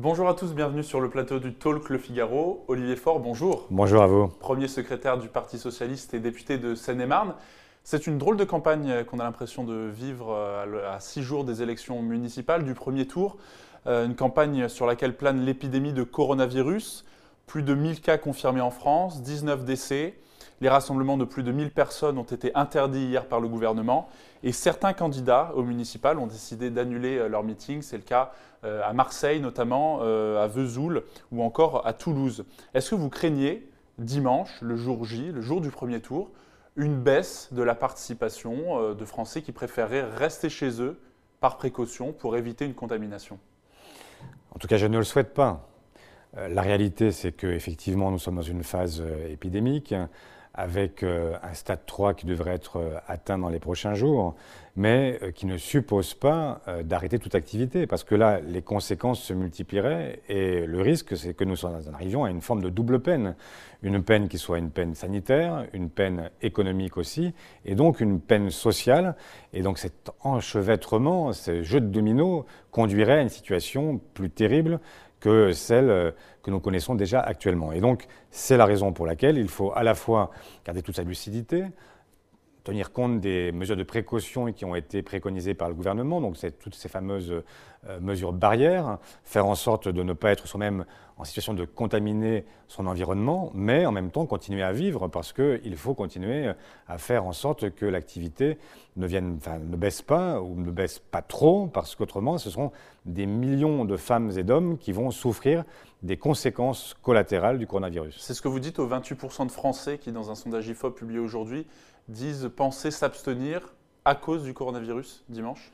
Bonjour à tous, bienvenue sur le plateau du Talk Le Figaro. Olivier Faure, bonjour. Bonjour à vous. Premier secrétaire du Parti Socialiste et député de Seine-et-Marne. C'est une drôle de campagne qu'on a l'impression de vivre euh, à six jours des élections municipales du premier tour. Euh, Une campagne sur laquelle plane l'épidémie de coronavirus. Plus de 1000 cas confirmés en France, 19 décès. Les rassemblements de plus de 1000 personnes ont été interdits hier par le gouvernement. Et certains candidats au municipal ont décidé d'annuler euh, leur meeting. C'est le cas euh, à Marseille notamment, euh, à Vesoul ou encore à Toulouse. Est-ce que vous craignez dimanche, le jour J, le jour du premier tour, une baisse de la participation de Français qui préféreraient rester chez eux par précaution pour éviter une contamination? En tout cas, je ne le souhaite pas. Euh, La réalité, c'est qu'effectivement, nous sommes dans une phase euh, épidémique avec euh, un stade 3 qui devrait être atteint dans les prochains jours, mais qui ne suppose pas d'arrêter toute activité, parce que là, les conséquences se multiplieraient et le risque, c'est que nous en arrivions à une forme de double peine. Une peine qui soit une peine sanitaire, une peine économique aussi, et donc une peine sociale. Et donc cet enchevêtrement, ce jeu de domino conduirait à une situation plus terrible que celle euh, que nous connaissons déjà actuellement. Et donc, c'est la raison pour laquelle il faut à la fois garder toute sa lucidité, tenir compte des mesures de précaution qui ont été préconisées par le gouvernement, donc toutes ces fameuses euh, mesures barrières, faire en sorte de ne pas être soi-même en situation de contaminer son environnement, mais en même temps continuer à vivre parce qu'il faut continuer à faire en sorte que l'activité ne, ne baisse pas ou ne baisse pas trop, parce qu'autrement, ce seront des millions de femmes et d'hommes qui vont souffrir des conséquences collatérales du coronavirus. C'est ce que vous dites aux 28% de Français qui, dans un sondage IFOP publié aujourd'hui, disent penser s'abstenir à cause du coronavirus dimanche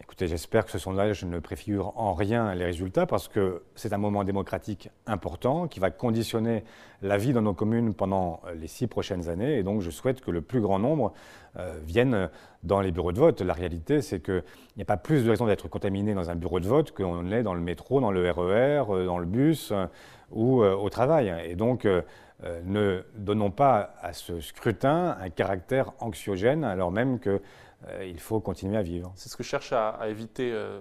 Écoutez, j'espère que ce sondage ne préfigure en rien les résultats parce que c'est un moment démocratique important qui va conditionner la vie dans nos communes pendant les six prochaines années. Et donc, je souhaite que le plus grand nombre euh, viennent dans les bureaux de vote. La réalité, c'est qu'il n'y a pas plus de raison d'être contaminé dans un bureau de vote qu'on l'est dans le métro, dans le RER, euh, dans le bus euh, ou euh, au travail. Et donc, euh, ne donnons pas à ce scrutin un caractère anxiogène alors même que euh, il faut continuer à vivre. C'est ce que cherche à, éviter euh,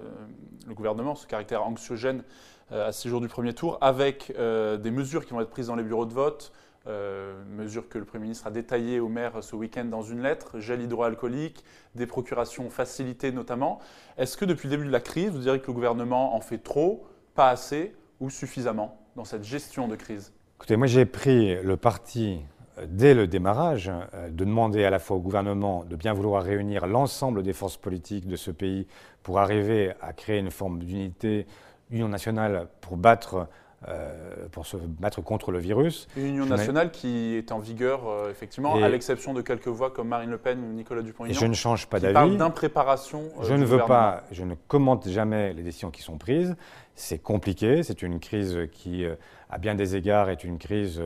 le gouvernement, ce caractère anxiogène à six jours du premier tour, avec des mesures qui vont être prises dans les bureaux de vote, mesures que le Premier ministre a détaillées au maire ce week-end dans une lettre, gel hydroalcoolique, des procurations facilitées notamment. Est-ce que depuis le début de la crise, vous direz que le gouvernement en fait trop, pas assez ou suffisamment dans cette gestion de crise? Écoutez, moi j'ai pris le parti euh, dès le démarrage euh, de demander à la fois au gouvernement de bien vouloir réunir l'ensemble des forces politiques de ce pays pour arriver à créer une forme d'unité, union nationale pour battre, euh, pour se battre contre le virus. Une union nationale qui est en vigueur, euh, effectivement, Et- à l'exception de quelques voix comme Marine Le Pen ou Nicolas Dupont-Aignan. je ne change pas qui parle d'avis. d'impréparation. euh, Je ne veux pas, je ne commente jamais les décisions qui sont prises. C'est compliqué, c'est une crise qui, à bien des égards, est une crise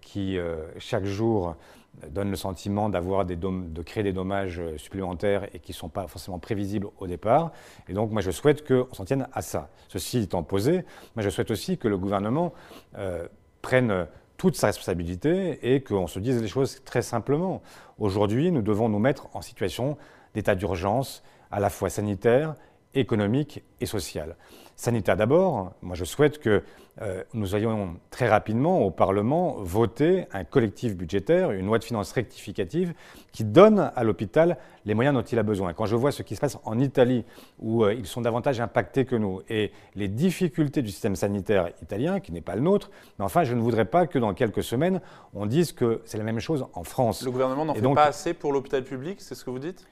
qui, chaque jour, donne le sentiment d'avoir de créer des dommages euh, supplémentaires et qui ne sont pas forcément prévisibles au départ. Et donc, moi, je souhaite qu'on s'en tienne à ça. Ceci étant posé, moi, je souhaite aussi que le gouvernement euh, prenne toute sa responsabilité et qu'on se dise les choses très simplement. Aujourd'hui, nous devons nous mettre en situation d'état d'urgence à la fois sanitaire, économique et social. Sanitaire d'abord, moi je souhaite que euh, nous ayons très rapidement au Parlement voté un collectif budgétaire, une loi de finances rectificative qui donne à l'hôpital les moyens dont il a besoin. Quand je vois ce qui se passe en Italie, où euh, ils sont davantage impactés que nous, et les difficultés du système sanitaire italien, qui n'est pas le nôtre, mais enfin je ne voudrais pas que dans quelques semaines, on dise que c'est la même chose en France. Le gouvernement n'en fait donc- pas assez pour l'hôpital public, c'est ce que vous dites?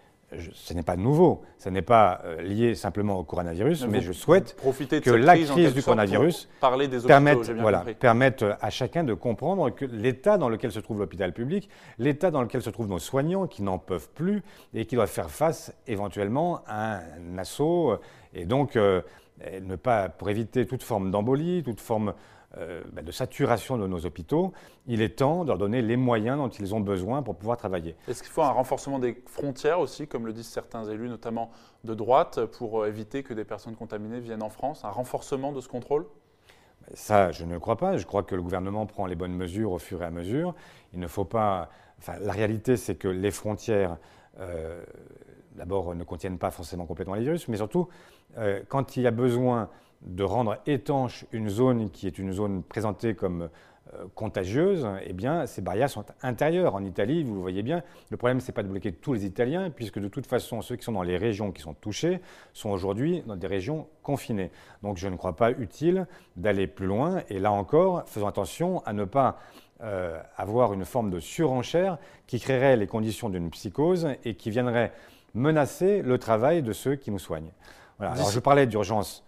Ce n'est pas nouveau, ce n'est pas euh, lié simplement au coronavirus, mais, je souhaite que la crise, du coronavirus permette, voilà, permette, à chacun de comprendre que l'état dans lequel se trouve l'hôpital public, l'état dans lequel se trouvent nos soignants qui n'en peuvent plus et qui doivent faire face éventuellement à un assaut, euh, et donc euh, ne pas, pour éviter toute forme d'embolie, toute forme de saturation de nos hôpitaux, il est temps de leur donner les moyens dont ils ont besoin pour pouvoir travailler. Est-ce qu'il faut un renforcement des frontières aussi, comme le disent certains élus, notamment de droite, pour euh, éviter que des personnes contaminées viennent en France? Un renforcement de ce contrôle? Ça, je ne le crois pas. Je crois que le gouvernement prend les bonnes mesures au fur et à mesure. Il ne faut pas. Enfin, la réalité, c'est que les frontières, euh, d'abord, ne contiennent pas forcément complètement les virus, mais surtout, quand il y a besoin de rendre étanche une zone qui est une zone présentée comme euh, contagieuse, eh bien, ces barrières sont intérieures. En Italie, vous le voyez bien, le problème, ce n'est pas de bloquer tous les Italiens, puisque de toute façon, ceux qui sont dans les régions qui sont touchées sont aujourd'hui dans des régions confinées. Donc, je ne crois pas utile d'aller plus loin. Et là encore, faisons attention à ne pas euh, avoir une forme de surenchère qui créerait les conditions d'une psychose et qui viendrait menacer le travail de ceux qui nous soignent. Alors, je parlais d'urgence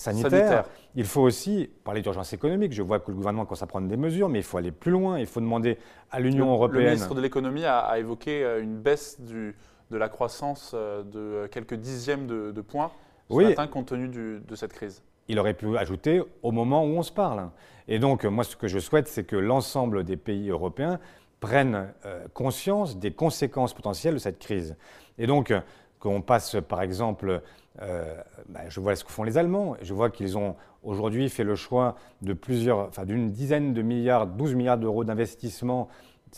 sanitaire, il faut aussi parler d'urgence économique. Je vois que le gouvernement commence à prendre des mesures, mais il faut aller plus loin. Il faut demander à l'Union européenne. Le ministre de l'économie a, évoqué euh, une baisse du, de la croissance euh, de quelques dixièmes de, points ce oui. matin compte tenu de cette crise. Il aurait pu ajouter au moment où on se parle. Et donc, moi, ce que je souhaite, c'est que l'ensemble des pays européens prennent euh, conscience des conséquences potentielles de cette crise. Et donc, qu'on passe, par exemple, euh, bah, je vois ce que font les Allemands. Je vois qu'ils ont aujourd'hui fait le choix de plusieurs, enfin d'une dizaine de milliards, 12 milliards d'euros d'investissement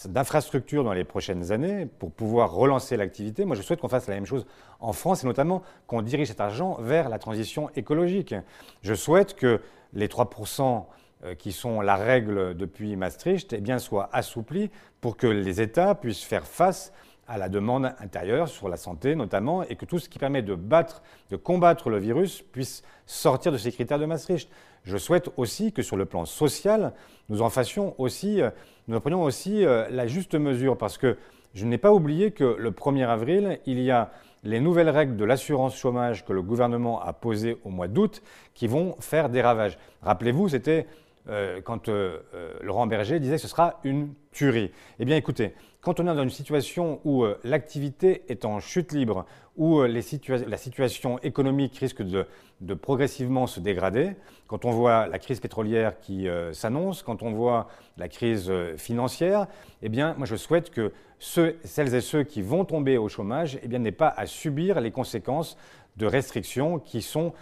d'infrastructures dans les prochaines années pour pouvoir relancer l'activité. Moi, je souhaite qu'on fasse la même chose en France et notamment qu'on dirige cet argent vers la transition écologique. Je souhaite que les 3% euh, qui sont la règle depuis Maastricht eh bien, soient assouplis pour que les États puissent faire face la demande intérieure sur la santé notamment, et que tout ce qui permet de, battre, de combattre le virus puisse sortir de ces critères de Maastricht. Je souhaite aussi que sur le plan social, nous en fassions aussi, euh, nous en prenions aussi euh, la juste mesure, parce que je n'ai pas oublié que le 1er avril, il y a les nouvelles règles de l'assurance chômage que le gouvernement a posées au mois d'août qui vont faire des ravages. Rappelez-vous, c'était euh, quand Laurent Berger disait que ce sera une tuerie. Eh bien écoutez, quand on est dans une situation où euh, l'activité est en chute libre, où euh, la situation économique risque de, progressivement se dégrader, quand on voit la crise pétrolière qui euh, s'annonce, quand on voit la crise financière, eh bien, moi je souhaite que celles et ceux qui vont tomber au chômage eh n'aient pas à subir les conséquences de restrictions qui sont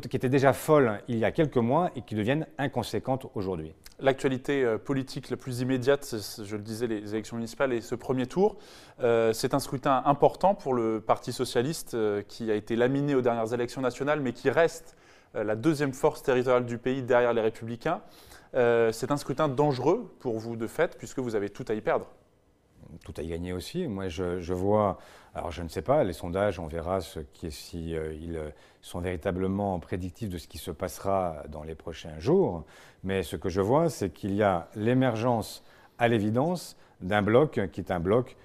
qui étaient déjà folles il y a quelques mois et qui deviennent inconséquentes aujourd'hui. L'actualité euh, politique la plus immédiate, je le disais, les élections municipales et ce premier tour, euh, c'est un scrutin important pour le Parti socialiste euh, qui a été laminé aux dernières élections nationales, mais qui reste la deuxième force territoriale du pays derrière les républicains. c'est un scrutin dangereux pour vous de fait, puisque vous avez tout à y perdre tout à y gagner aussi. Moi, je, vois, alors je ne sais pas, les sondages, on verra ce si euh, ils sont véritablement prédictifs de ce qui se passera dans les prochains jours. Mais ce que je vois, c'est qu'il y a l'émergence, à l'évidence, d'un bloc qui est un bloc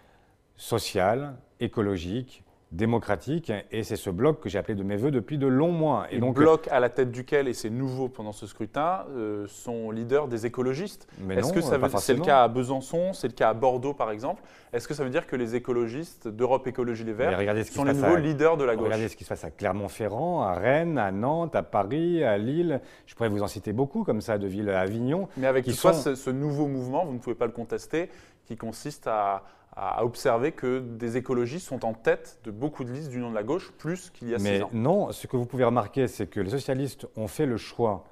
social, écologique, démocratique, et c'est ce bloc que j'ai appelé de mes voeux depuis de longs mois. Et, donc, bloc à la tête duquel, et c'est nouveau pendant ce scrutin, euh, sont leaders des écologistes. Est-ce que c'est le cas à Besançon, c'est le cas à Bordeaux par exemple Est-ce que ça veut dire que les écologistes d'Europe Écologie Les Verts sont les nouveaux leaders de la gauche Regardez ce qui se passe à Clermont-Ferrand, à Rennes, à Nantes, à Paris, à Lille. Je pourrais vous en citer beaucoup comme ça, de villes à Avignon. Mais avec qui soit ce nouveau mouvement, vous ne pouvez pas le contester, qui consiste à à observer que des écologistes sont en tête de beaucoup de listes du nom de la gauche, plus qu'il y a Mais six ans. non, ce que vous pouvez remarquer, c'est que les socialistes ont fait le choix,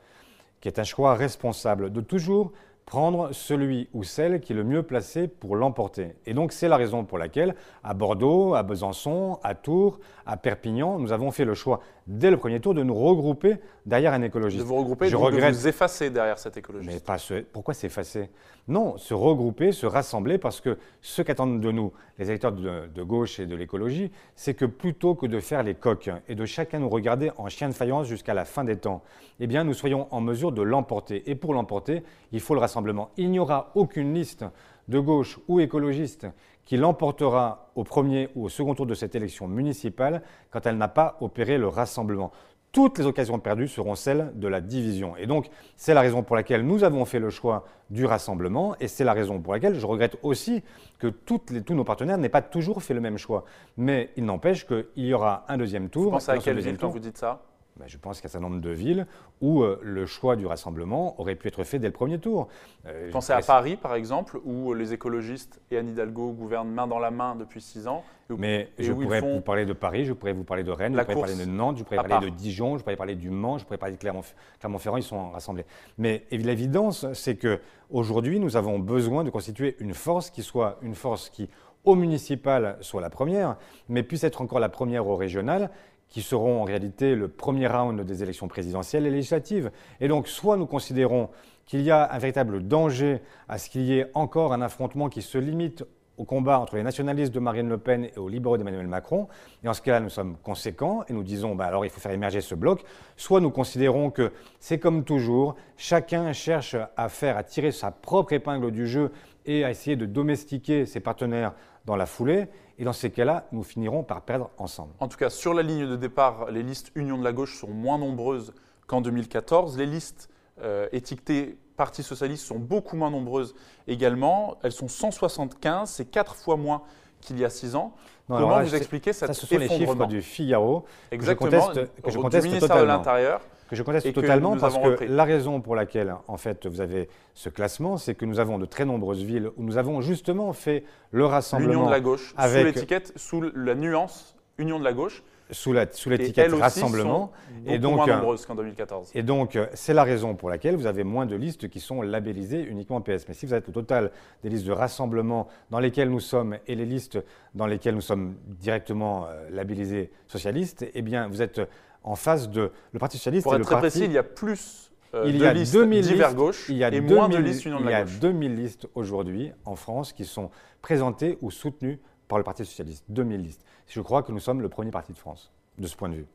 qui est un choix responsable, de toujours prendre celui ou celle qui est le mieux placé pour l'emporter. Et donc c'est la raison pour laquelle à Bordeaux, à Besançon, à Tours, à Perpignan, nous avons fait le choix dès le premier tour de nous regrouper derrière un écologiste. De vous regrouper, Je regrette... de vous effacer derrière cet écologiste. Mais pas pourquoi s'effacer? Non, se regrouper, se rassembler, parce que ce qu'attendent de nous les électeurs de, gauche et de l'écologie, c'est que plutôt que de faire les coques et de chacun nous regarder en chien de faïence jusqu'à la fin des temps, eh bien nous soyons en mesure de l'emporter. Et pour l'emporter, il faut le rassemblement. Il n'y aura aucune liste de gauche ou écologiste qui l'emportera au premier ou au second tour de cette élection municipale quand elle n'a pas opéré le rassemblement toutes les occasions perdues seront celles de la division. Et donc, c'est la raison pour laquelle nous avons fait le choix du rassemblement, et c'est la raison pour laquelle je regrette aussi que toutes les, tous nos partenaires n'aient pas toujours fait le même choix. Mais il n'empêche qu'il y aura un deuxième tour. Vous pensez à quelle ville quand vous dites ça? Ben, je pense qu'il y a un certain nombre de villes où euh, le choix du rassemblement aurait pu être fait dès le premier tour. Euh, pensez à Paris, par exemple, où les écologistes et Anne Hidalgo gouvernent main dans la main depuis six ans. Mais je pourrais vous parler de Paris, je pourrais vous parler de Rennes, je pourrais parler de Nantes, je pourrais parler de Dijon, je pourrais parler du Mans, je pourrais parler de Clermont-Ferrand, ils sont rassemblés. Mais l'évidence, c'est qu'aujourd'hui, nous avons besoin de constituer une force qui soit une force qui, au municipal, soit la première, mais puisse être encore la première au régional qui seront en réalité le premier round des élections présidentielles et législatives. Et donc, soit nous considérons qu'il y a un véritable danger à ce qu'il y ait encore un affrontement qui se limite au combat entre les nationalistes de Marine Le Pen et aux libéraux d'Emmanuel Macron. Et en ce cas-là, nous sommes conséquents et nous disons, bah alors il faut faire émerger ce bloc. Soit nous considérons que c'est comme toujours, chacun cherche à faire, à tirer sa propre épingle du jeu et à essayer de domestiquer ses partenaires dans la foulée. Et dans ces cas-là, nous finirons par perdre ensemble. En tout cas, sur la ligne de départ, les listes Union de la gauche sont moins nombreuses qu'en 2014. Les listes euh, étiquetées Parti socialiste sont beaucoup moins nombreuses également. Elles sont 175, c'est quatre fois moins qu'il y a six ans. Comment vous expliquez cette ça, ce sont les chiffres du Figaro Exactement, que je conteste, que je conteste du ministère totalement. de l'Intérieur que je conteste totalement parce que la raison pour laquelle en fait vous avez ce classement, c'est que nous avons de très nombreuses villes où nous avons justement fait le rassemblement. L'union de la gauche, avec... sous l'étiquette, sous la nuance Union de la gauche. Sous l'étiquette sous rassemblement. et donc, moins nombreuses qu'en 2014. Et donc, c'est la raison pour laquelle vous avez moins de listes qui sont labellisées uniquement PS. Mais si vous êtes au total des listes de rassemblement dans lesquelles nous sommes et les listes dans lesquelles nous sommes directement euh, labellisés socialistes, eh bien, vous êtes en face de le Parti socialiste. Pour être très précis, il y a plus euh, de listes divers gauche il y a et moins de listes Union de la gauche. Il y a 2000 listes aujourd'hui en France qui sont présentées ou soutenues par le Parti socialiste. 2000 listes. Je crois que nous sommes le premier parti de France de ce point de vue.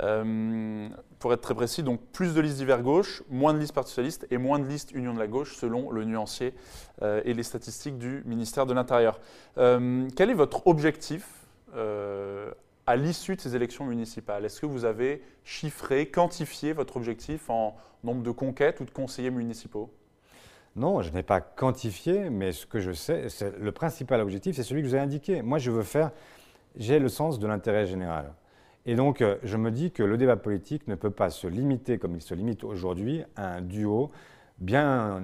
Euh, pour être très précis, donc plus de listes divers gauche, moins de listes Parti socialiste et moins de listes Union de la gauche selon le nuancier euh, et les statistiques du ministère de l'Intérieur. quel est votre objectif à l'issue de ces élections municipales? Est-ce que vous avez chiffré, quantifié votre objectif en nombre de conquêtes ou de conseillers municipaux? Non, je n'ai pas quantifié, mais ce que je sais, c'est le principal objectif, c'est celui que je vous ai indiqué. Moi, je veux faire, j'ai le sens de l'intérêt général. Et donc, euh, je me dis que le débat politique ne peut pas se limiter, comme il se limite aujourd'hui, à un duo bien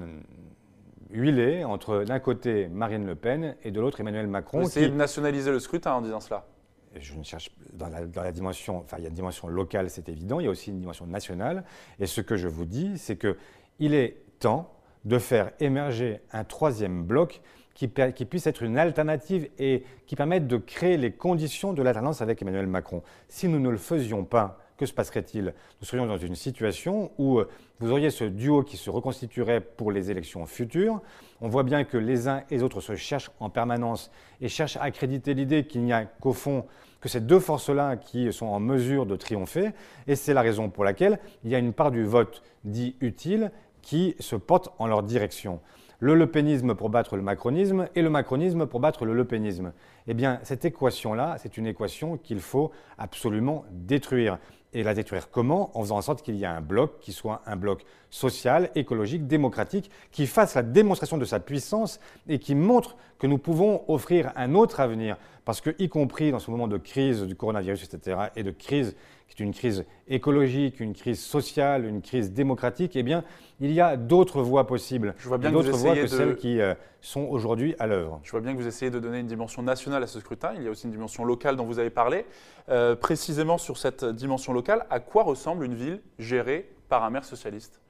huilé entre d'un côté Marine Le Pen et de l'autre Emmanuel Macron. Vous essayez de nationaliser le scrutin en disant cela je ne cherche dans la, dimension, enfin il y a une dimension locale, c'est évident, il y a aussi une dimension nationale. Et ce que je vous dis, c'est qu'il est temps de faire émerger un troisième bloc qui, qui, puisse être une alternative et qui permette de créer les conditions de l'alternance avec Emmanuel Macron. Si nous ne le faisions pas, que se passerait-il Nous serions dans une situation où euh, vous auriez ce duo qui se reconstituerait pour les élections futures. On voit bien que les uns et les autres se cherchent en permanence et cherchent à accréditer l'idée qu'il n'y a qu'au fond que ces deux forces-là qui sont en mesure de triompher. Et c'est la raison pour laquelle il y a une part du vote dit utile qui se porte en leur direction le lepénisme pour battre le macronisme et le macronisme pour battre le lepénisme. Eh bien, cette équation-là, c'est une équation qu'il faut absolument détruire. Et la détruire comment? En faisant en sorte qu'il y ait un bloc qui soit un bloc social, écologique, démocratique, qui fasse la démonstration de sa puissance et qui montre que nous pouvons offrir un autre avenir. Parce que, y compris dans ce moment de crise du coronavirus, etc., et de crise qui est une crise écologique, une crise sociale, une crise démocratique, eh bien, il y a d'autres voies possibles. Je vois bien d'autres voies que celles qui euh, sont aujourd'hui à l'œuvre. Je vois bien que vous essayez de donner une dimension nationale à ce scrutin. Il y a aussi une dimension locale dont vous avez parlé. Euh, précisément sur cette dimension locale, à quoi ressemble une ville gérée par un maire socialiste?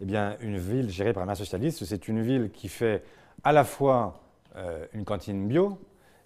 Eh bien, une ville gérée par un maire socialiste, c'est une ville qui fait à la fois euh, une cantine bio,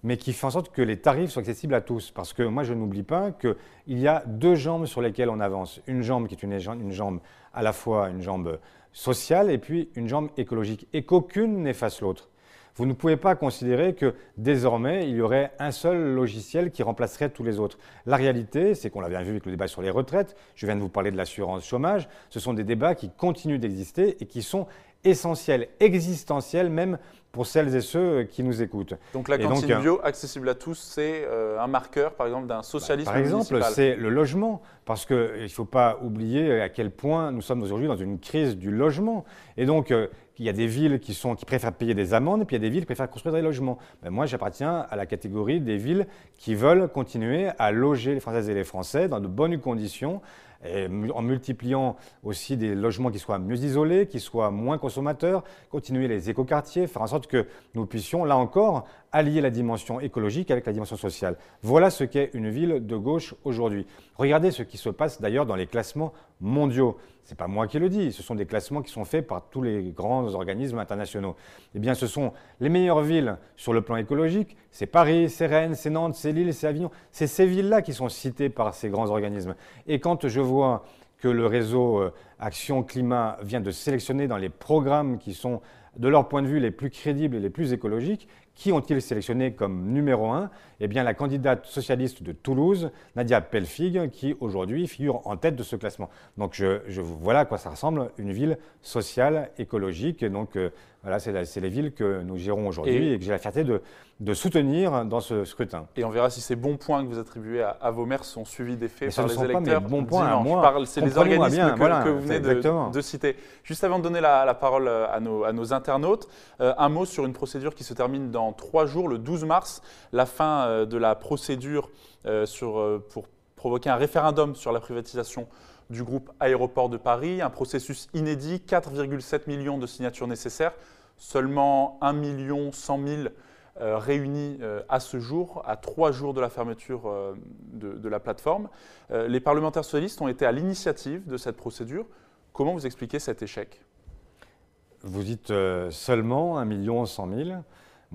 mais qui fait en sorte que les tarifs soient accessibles à tous. Parce que moi, je n'oublie pas qu'il y a deux jambes sur lesquelles on avance. Une jambe qui est une, une jambe à la fois une jambe sociale et puis une jambe écologique, et qu'aucune n'efface l'autre. Vous ne pouvez pas considérer que désormais, il y aurait un seul logiciel qui remplacerait tous les autres. La réalité, c'est qu'on l'a bien vu avec le débat sur les retraites, je viens de vous parler de l'assurance chômage, ce sont des débats qui continuent d'exister et qui sont essentiels, existentiels même pour celles et ceux qui nous écoutent. Donc la cantine bio accessible à tous, c'est euh, un marqueur, par exemple, d'un socialisme Par exemple, c'est le logement, parce qu'il ne faut pas oublier à quel point nous sommes aujourd'hui dans une crise du logement. Et donc, euh, il y a des villes qui, sont, qui préfèrent payer des amendes, et puis il y a des villes qui préfèrent construire des logements. Ben, moi, j'appartiens à la catégorie des villes qui veulent continuer à loger les Françaises et les Français dans de bonnes conditions, en multipliant aussi des logements qui soient mieux isolés, qui soient moins consommateurs, continuer les écoquartiers, faire en sorte que nous puissions, là encore, allier la dimension écologique avec la dimension sociale. Voilà ce qu'est une ville de gauche aujourd'hui. Regardez ce qui se passe d'ailleurs dans les classements mondiaux. Ce n'est pas moi qui le dis, ce sont des classements qui sont faits par tous les grands organismes internationaux. Eh bien, ce sont les meilleures villes sur le plan écologique. C'est Paris, c'est Rennes, c'est Nantes, c'est Lille, c'est Avignon. C'est ces villes-là qui sont citées par ces grands organismes. Et quand je que le réseau euh, Action Climat vient de sélectionner dans les programmes qui sont, de leur point de vue, les plus crédibles et les plus écologiques, qui ont-ils sélectionné comme numéro un? Eh bien, la candidate socialiste de Toulouse, Nadia Pelfig, qui aujourd'hui figure en tête de ce classement. Donc, je, je, voilà à quoi ça ressemble, une ville sociale, écologique. donc, euh, voilà, c'est les villes que nous gérons aujourd'hui et, que j'ai la fierté de, de, soutenir dans ce scrutin. Et on verra si ces bons points que vous attribuez à, vos maires sont suivis des faits par les électeurs. Pas bons points. C'est les organismes que, vous venez de, citer. Juste avant de donner la, parole à nos, à nos internautes, euh, un mot sur une procédure qui se termine dans trois jours, le 12 mars, la fin euh, de la procédure euh, sur, pour provoquer un référendum sur la privatisation du groupe Aéroport de Paris, un processus inédit, 4,7 millions de signatures nécessaires, seulement 1 million 100 000 euh, réunis euh, à ce jour, à trois jours de la fermeture euh, de, la plateforme. les parlementaires socialistes ont été à l'initiative de cette procédure. Comment vous expliquez cet échec? Vous dites seulement 1 million 100 000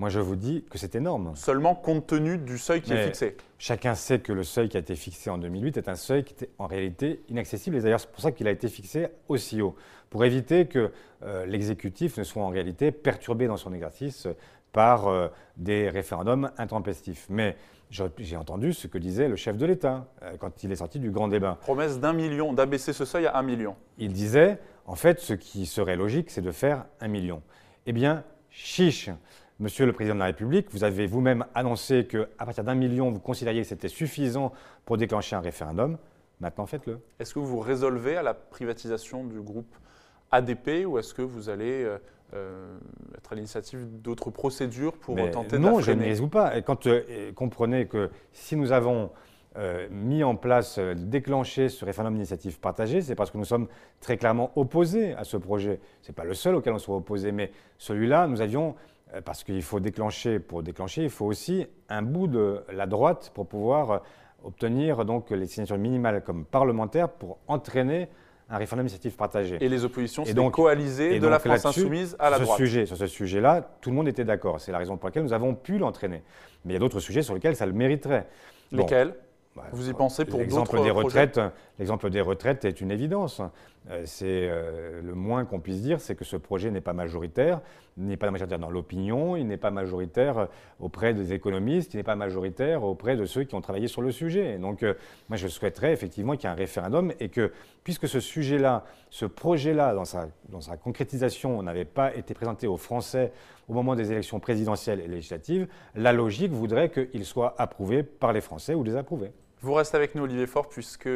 moi, je vous dis que c'est énorme. Seulement compte tenu du seuil qui est fixé. Chacun sait que le seuil qui a été fixé en 2008 est un seuil qui était en réalité inaccessible. Et d'ailleurs, c'est pour ça qu'il a été fixé aussi haut, pour éviter que euh, l'exécutif ne soit en réalité perturbé dans son exercice par euh, des référendums intempestifs. Mais j'ai entendu ce que disait le chef de l'État euh, quand il est sorti du grand débat. Promesse d'un million, d'abaisser ce seuil à un million. Il disait, en fait, ce qui serait logique, c'est de faire un million. Eh bien, chiche Monsieur le Président de la République, vous avez vous-même annoncé qu'à partir d'un million, vous considériez que c'était suffisant pour déclencher un référendum. Maintenant, faites-le. Est-ce que vous résolvez à la privatisation du groupe ADP ou est-ce que vous allez euh, euh, être à l'initiative d'autres procédures pour tenter de Non, je ne résous pas. Et quand euh, comprenez que si nous avons mis en place, déclenché ce référendum d'initiative partagée, c'est parce que nous sommes très clairement opposés à ce projet. Ce n'est pas le seul auquel on soit opposé, mais celui-là, nous avions parce qu'il faut déclencher, pour déclencher, il faut aussi un bout de la droite pour pouvoir euh, obtenir donc les signatures minimales comme parlementaire pour entraîner un référendum d'initiative partagée. Et les oppositions, donc coalisées de la France insoumise à la ce droite. Sujet, sur ce sujet-là, tout le monde était d'accord. C'est la raison pour laquelle nous avons pu l'entraîner. Mais il y a d'autres sujets sur lesquels ça le mériterait. Lesquels? Vous y pensez pour d'autres des retraites L'exemple des retraites est une évidence. Euh, c'est euh, le moins qu'on puisse dire, c'est que ce projet n'est pas majoritaire, n'est pas majoritaire dans l'opinion, il n'est pas majoritaire auprès des économistes, il n'est pas majoritaire auprès de ceux qui ont travaillé sur le sujet. Donc, euh, moi, je souhaiterais effectivement qu'il y ait un référendum et que, puisque ce sujet-là, ce projet-là, dans sa, dans sa concrétisation, n'avait pas été présenté aux Français au moment des élections présidentielles et législatives, la logique voudrait qu'il soit approuvé par les Français ou désapprouvé. Vous restez avec nous, Olivier Faure, puisque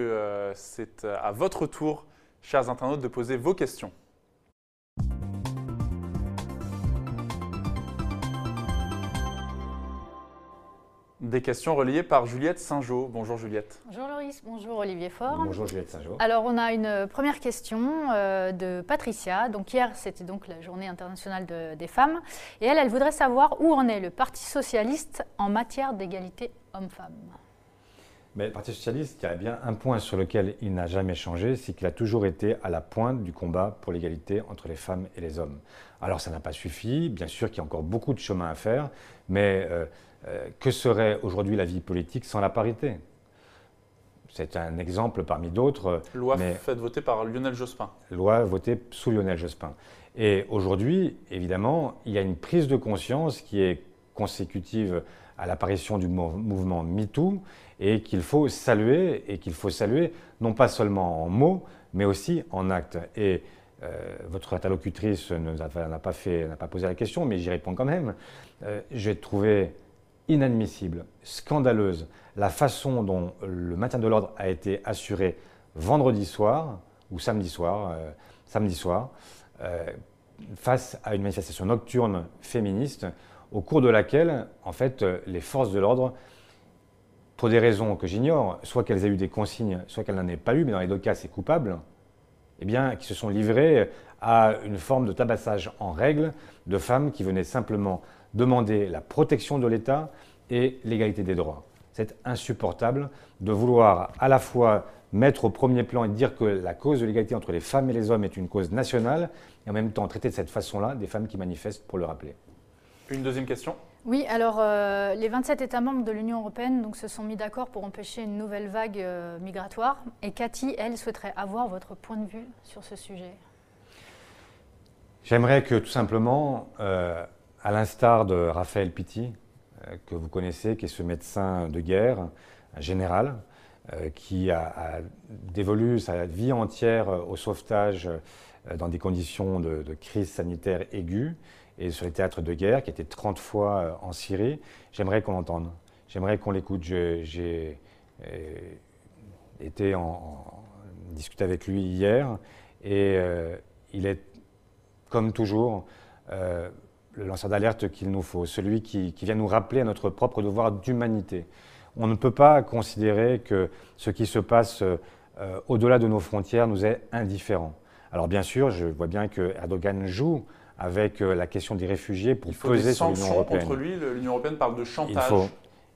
c'est à votre tour chers internautes, de poser vos questions. Des questions reliées par Juliette Saint-Jean. Bonjour Juliette. Bonjour Loris, bonjour Olivier Faure. Bonjour Juliette Saint-Jean. Alors on a une première question euh, de Patricia. Donc hier c'était donc la journée internationale des femmes et elle, elle voudrait savoir où en est le Parti socialiste en matière d'égalité homme-femme. Mais le Parti socialiste, il y a bien un point sur lequel il n'a jamais changé, c'est qu'il a toujours été à la pointe du combat pour l'égalité entre les femmes et les hommes. Alors ça n'a pas suffi, bien sûr qu'il y a encore beaucoup de chemin à faire, mais euh, euh, que serait aujourd'hui la vie politique sans la parité? C'est un exemple parmi d'autres. Loi faite voter par Lionel Jospin. Loi votée sous Lionel Jospin. Et aujourd'hui, évidemment, il y a une prise de conscience qui est consécutive à l'apparition du mouvement MeToo et qu'il faut saluer, et qu'il faut saluer non pas seulement en mots, mais aussi en actes. Et votre interlocutrice n'a pas, posé la question, mais j'y réponds quand même. J'ai trouvé inadmissible, scandaleuse, la façon dont le maintien de l'ordre a été assuré vendredi soir ou samedi soir, euh, samedi soir euh, face à une manifestation nocturne féministe au cours de laquelle, en fait, les forces de l'ordre, pour des raisons que j'ignore, soit qu'elles aient eu des consignes, soit qu'elles n'en aient pas eu, mais dans les deux cas, c'est coupable, eh bien, qui se sont livrées à une forme de tabassage en règle de femmes qui venaient simplement demander la protection de l'État et l'égalité des droits. C'est insupportable de vouloir à la fois mettre au premier plan et dire que la cause de l'égalité entre les femmes et les hommes est une cause nationale, et en même temps traiter de cette façon-là des femmes qui manifestent pour le rappeler. Une deuxième question? Oui, alors euh, les 27 États membres de l'Union européenne se sont mis d'accord pour empêcher une nouvelle vague euh, migratoire. Et Cathy, elle, souhaiterait avoir votre point de vue sur ce sujet. J'aimerais que tout simplement, euh, à l'instar de Raphaël Pitti, que vous connaissez, qui est ce médecin de guerre, un général, qui a, dévolu sa vie entière au sauvetage dans des conditions de, crise sanitaire aiguë et sur les théâtres de guerre, qui était 30 fois en Syrie. J'aimerais qu'on l'entende. J'aimerais qu'on l'écoute. J'ai été en, discuter avec lui hier et il est, comme toujours, le lanceur d'alerte qu'il nous faut, celui qui, vient nous rappeler à notre propre devoir d'humanité. On ne peut pas considérer que ce qui se passe euh, au-delà de nos frontières nous est indifférent. Alors bien sûr, je vois bien que Erdogan joue avec euh, la question des réfugiés pour peser sur l'Union européenne. contre lui, l'Union européenne parle de chantage. Il faut,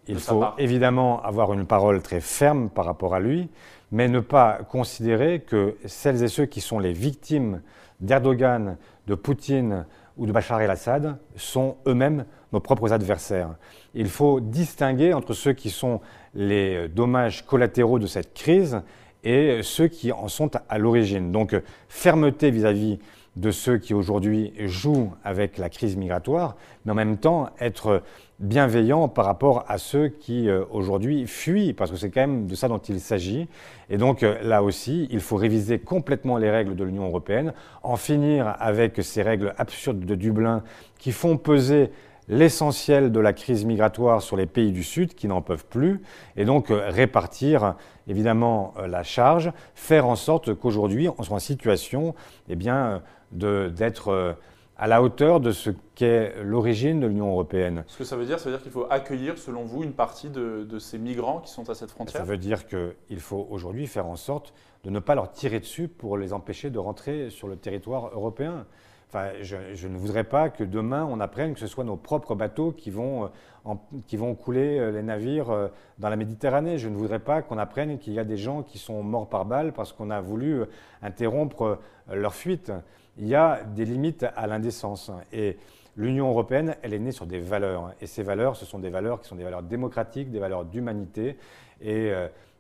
il faut évidemment avoir une parole très ferme par rapport à lui, mais ne pas considérer que celles et ceux qui sont les victimes d'Erdogan, de Poutine ou de Bachar el-Assad sont eux-mêmes nos propres adversaires. Il faut distinguer entre ceux qui sont les dommages collatéraux de cette crise et ceux qui en sont à l'origine. Donc fermeté vis-à-vis de ceux qui aujourd'hui jouent avec la crise migratoire, mais en même temps être bienveillant par rapport à ceux qui euh, aujourd'hui fuient, parce que c'est quand même de ça dont il s'agit. Et donc euh, là aussi, il faut réviser complètement les règles de l'Union européenne, en finir avec ces règles absurdes de Dublin qui font peser l'essentiel de la crise migratoire sur les pays du Sud qui n'en peuvent plus, et donc euh, répartir évidemment la charge, faire en sorte qu'aujourd'hui on soit en situation eh bien, d'être à la hauteur de ce qu'est l'origine de l'Union européenne. Ce que ça veut dire, ça veut dire qu'il faut accueillir, selon vous, une partie de, ces migrants qui sont à cette frontière? Ça veut dire qu'il faut aujourd'hui faire en sorte de ne pas leur tirer dessus pour les empêcher de rentrer sur le territoire européen. Enfin, je, ne voudrais pas que demain on apprenne que ce soit nos propres bateaux qui vont, euh, qui vont couler euh, les navires euh, dans la Méditerranée. Je ne voudrais pas qu'on apprenne qu'il y a des gens qui sont morts par balle parce qu'on a voulu interrompre leur fuite il y a des limites à l'indécence. Et l'Union européenne, elle est née sur des valeurs. Et ces valeurs, ce sont des valeurs qui sont des valeurs démocratiques, des valeurs d'humanité. Et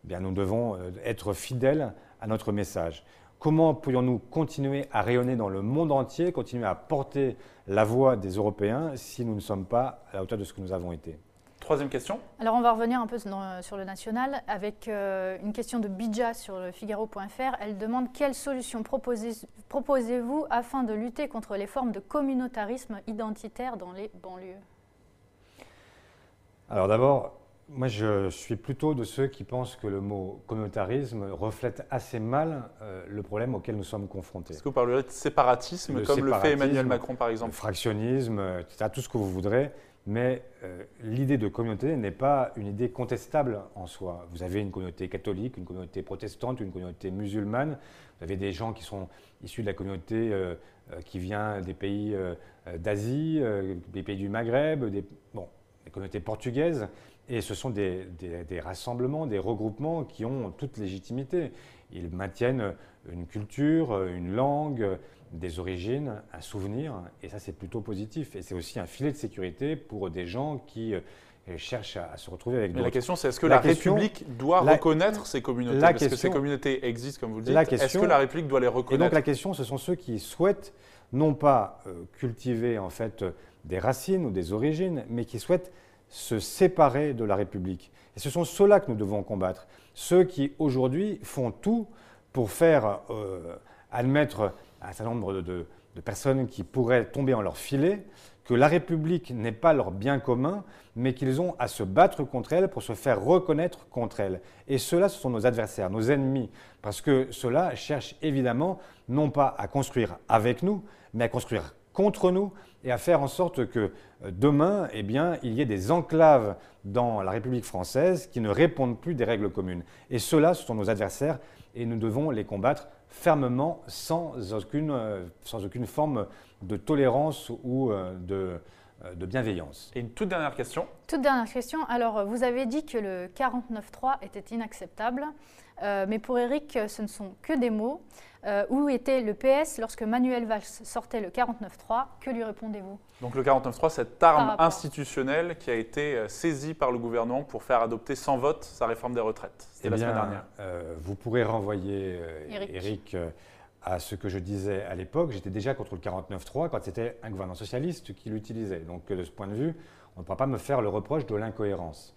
bien, nous devons être fidèles à notre message. Comment pourrions-nous continuer à rayonner dans le monde entier, continuer à porter la voix des Européens si nous ne sommes pas à la hauteur de ce que nous avons été? Troisième question. Alors on va revenir un peu sur le national avec euh, une question de Bidja sur le Figaro.fr. Elle demande quelle solution proposez-vous afin de lutter contre les formes de communautarisme identitaire dans les banlieues? Alors d'abord, moi je suis plutôt de ceux qui pensent que le mot communautarisme reflète assez mal euh, le problème auquel nous sommes confrontés. Est-ce que vous parlerez de séparatisme, comme le fait Emmanuel Macron par exemple? Le fractionnisme, etc., tout ce que vous voudrez. Mais euh, l'idée de communauté n'est pas une idée contestable en soi. Vous avez une communauté catholique, une communauté protestante, une communauté musulmane. Vous avez des gens qui sont issus de la communauté euh, euh, qui vient des pays d'Asie, des pays du Maghreb, des, bon, des communautés portugaises. Et ce sont des, des, rassemblements, des regroupements qui ont toute légitimité. Ils maintiennent une culture, une langue, des origines, un souvenir, et ça c'est plutôt positif. Et c'est aussi un filet de sécurité pour des gens qui euh, cherchent à, se retrouver avec d'autres. La question c'est est-ce que la, République doit reconnaître ces communautés? Parce que ces communautés existent, comme vous le dites. Est-ce que la République doit les reconnaître Et donc la question, ce sont ceux qui souhaitent non pas euh, cultiver en fait des racines ou des origines, mais qui souhaitent se séparer de la République. Et ce sont ceux-là que nous devons combattre. Ceux qui aujourd'hui font tout pour faire euh, admettre un certain nombre de, de personnes qui pourraient tomber en leur filet, que la République n'est pas leur bien commun, mais qu'ils ont à se battre contre elle pour se faire reconnaître contre elle. Et ceux-là, ce sont nos adversaires, nos ennemis, parce que ceux-là cherchent évidemment non pas à construire avec nous, mais à construire contre nous et à faire en sorte que euh, demain, eh bien, il y ait des enclaves dans la République française qui ne répondent plus des règles communes. Et ceux-là, ce sont nos adversaires et nous devons les combattre fermement sans aucune, euh, sans aucune forme de tolérance ou euh, de, de bienveillance. Et une toute dernière question. Toute dernière question. Alors, vous avez dit que le 49.3 était inacceptable, mais pour Eric, ce ne sont que des mots. où était le PS lorsque Manuel Valls sortait le 49.3 Que lui répondez-vous? Donc le 49.3, cette arme institutionnelle qui a été saisie par le gouvernement pour faire adopter sans vote sa réforme des retraites. C'était eh la semaine dernière. vous pourrez renvoyer Eric, Eric à ce que je disais à l'époque. J'étais déjà contre le 49-3 quand c'était un gouvernement socialiste qui l'utilisait. Donc de ce point de vue, on ne pourra pas me faire le reproche de l'incohérence.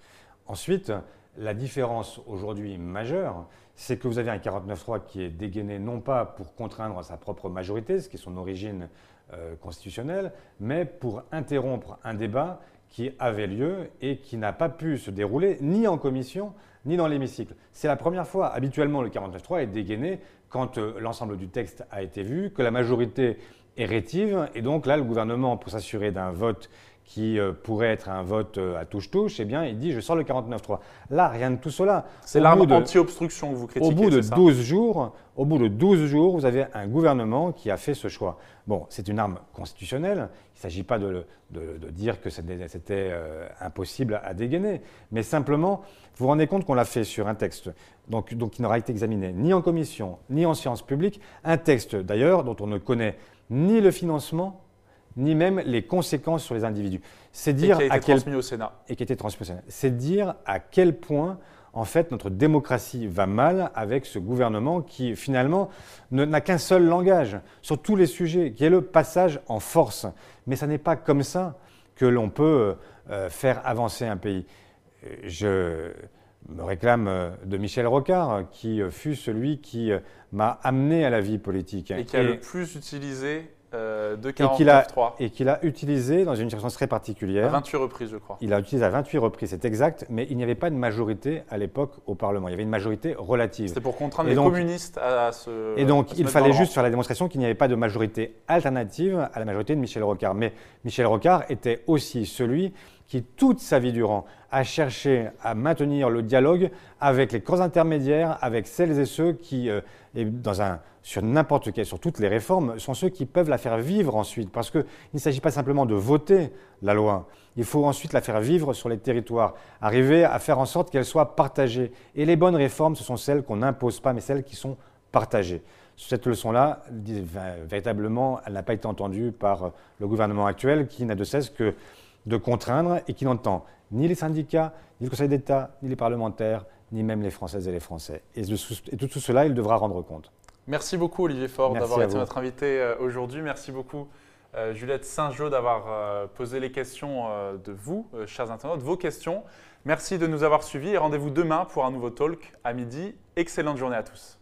Ensuite, la différence aujourd'hui majeure, c'est que vous avez un 49-3 qui est dégainé non pas pour contraindre sa propre majorité, ce qui est son origine euh, constitutionnelle, mais pour interrompre un débat qui avait lieu et qui n'a pas pu se dérouler ni en commission ni dans l'hémicycle. C'est la première fois. Habituellement, le 49-3 est dégainé quand euh, l'ensemble du texte a été vu, que la majorité est rétive, et donc là, le gouvernement, pour s'assurer d'un vote qui euh, pourrait être un vote euh, à touche-touche, eh bien, il dit je sors le 49-3. Là, rien de tout cela. C'est l'arme anti-obstruction que vous critiquez. Au bout de 12 jours, au bout de 12 jours, vous avez un gouvernement qui a fait ce choix. Bon, c'est une arme constitutionnelle. Il ne s'agit pas de, dire que c'était impossible à dégainer, mais simplement, vous vous rendez compte qu'on l'a fait sur un texte donc, donc qui n'aura été examiné ni en commission, ni en séance publique, un texte d'ailleurs dont on ne connaît ni le financement, ni même les conséquences sur les individus. C'est dire et qui a été transmis au Sénat. Et qui a été transmis au Sénat. C'est dire à quel point, en fait, notre démocratie va mal avec ce gouvernement qui, finalement, n'a qu'un seul langage sur tous les sujets, qui est le passage en force. Mais ce n'est pas comme ça que l'on peut euh, faire avancer un pays. Je me réclame euh, de Michel Rocard, qui euh, fut celui qui m'a amené à la vie politique. Et qui a le plus utilisé de 49.3. Et qu'il a, utilisé dans une circonstance très particulière. À 28 reprises, je crois. Il a utilisé à 28 reprises, c'est exact, mais il n'y avait pas de majorité à l'époque au Parlement. Il y avait une majorité relative. C'était pour contraindre les communistes à se. Et donc, il fallait juste faire la démonstration qu'il n'y avait pas de majorité alternative à la majorité de Michel Rocard. Mais Michel Rocard était aussi celui qui, toute sa vie durant, a cherché à maintenir le dialogue avec les corps intermédiaires, avec celles et ceux qui, euh, un, sur n'importe quel, sur toutes les réformes, sont ceux qui peuvent la faire vivre ensuite. Parce qu'il ne s'agit pas simplement de voter la loi, il faut ensuite la faire vivre sur les territoires, arriver à faire en sorte qu'elle soit partagée. Et les bonnes réformes, ce sont celles qu'on n'impose pas, mais celles qui sont partagées. Cette leçon-là, véritablement, elle n'a pas été entendue par le gouvernement actuel qui n'a de cesse que de contraindre et qui n'entend ni les syndicats, ni le Conseil d'État, ni les parlementaires, ni même les Françaises et les Français. Et de, tout cela, il devra rendre compte. Merci beaucoup Olivier Faure d'avoir été notre invité euh, aujourd'hui. Merci beaucoup euh, Juliette Saint-Jean d'avoir euh, posé les questions de vous, chers internautes, vos questions. Merci de nous avoir suivis et rendez-vous demain pour un nouveau talk à midi. Excellente journée à tous.